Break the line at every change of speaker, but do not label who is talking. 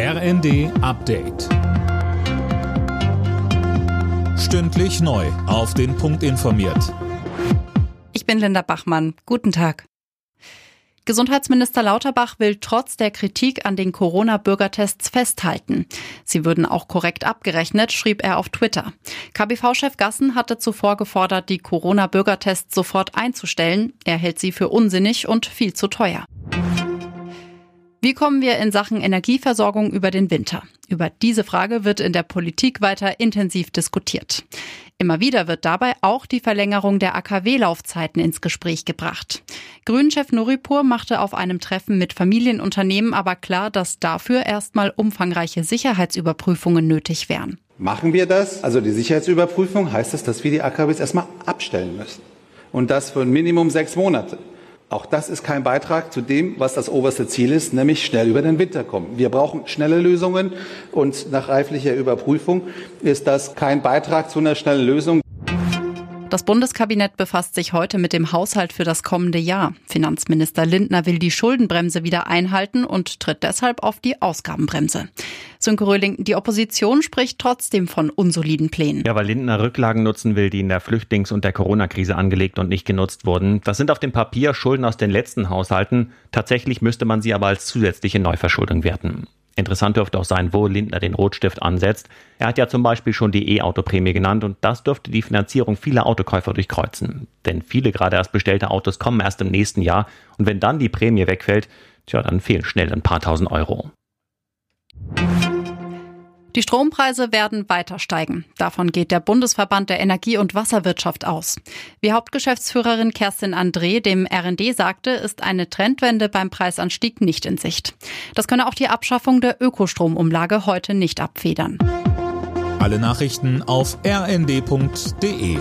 RND Update. Stündlich neu. Auf den Punkt informiert.
Ich bin Linda Bachmann. Guten Tag. Gesundheitsminister Lauterbach will trotz der Kritik an den Corona-Bürgertests festhalten. Sie würden auch korrekt abgerechnet, schrieb er auf Twitter. KBV-Chef Gassen hatte zuvor gefordert, die Corona-Bürgertests sofort einzustellen. Er hält sie für unsinnig und viel zu teuer. Wie kommen wir in Sachen Energieversorgung über den Winter? Über diese Frage wird in der Politik weiter intensiv diskutiert. Immer wieder wird dabei auch die Verlängerung der AKW-Laufzeiten ins Gespräch gebracht. Grünchef Nuripur machte auf einem Treffen mit Familienunternehmen aber klar, dass dafür erstmal umfangreiche Sicherheitsüberprüfungen nötig wären.
Machen wir das, also die Sicherheitsüberprüfung, heißt das, dass wir die AKWs erstmal abstellen müssen. Und das für ein Minimum sechs Monate. Auch das ist kein Beitrag zu dem, was das oberste Ziel ist, nämlich schnell über den Winter kommen. Wir brauchen schnelle Lösungen und nach reiflicher Überprüfung ist das kein Beitrag zu einer schnellen Lösung.
Das Bundeskabinett befasst sich heute mit dem Haushalt für das kommende Jahr. Finanzminister Lindner will die Schuldenbremse wieder einhalten und tritt deshalb auf die Ausgabenbremse. Sönke Röhling, die Opposition spricht trotzdem von unsoliden Plänen.
Ja, weil Lindner Rücklagen nutzen will, die in der Flüchtlings- und der Corona-Krise angelegt und nicht genutzt wurden. Das sind auf dem Papier Schulden aus den letzten Haushalten. Tatsächlich müsste man sie aber als zusätzliche Neuverschuldung werten. Interessant dürfte auch sein, wo Lindner den Rotstift ansetzt. Er hat ja zum Beispiel schon die E-Auto-Prämie genannt und das dürfte die Finanzierung vieler Autokäufer durchkreuzen. Denn viele gerade erst bestellte Autos kommen erst im nächsten Jahr und wenn dann die Prämie wegfällt, tja, dann fehlen schnell ein paar tausend Euro.
Die Strompreise werden weiter steigen. Davon geht der Bundesverband der Energie- und Wasserwirtschaft aus. Wie Hauptgeschäftsführerin Kerstin André dem RND sagte, ist eine Trendwende beim Preisanstieg nicht in Sicht. Das könne auch die Abschaffung der Ökostromumlage heute nicht abfedern.
Alle Nachrichten auf rnd.de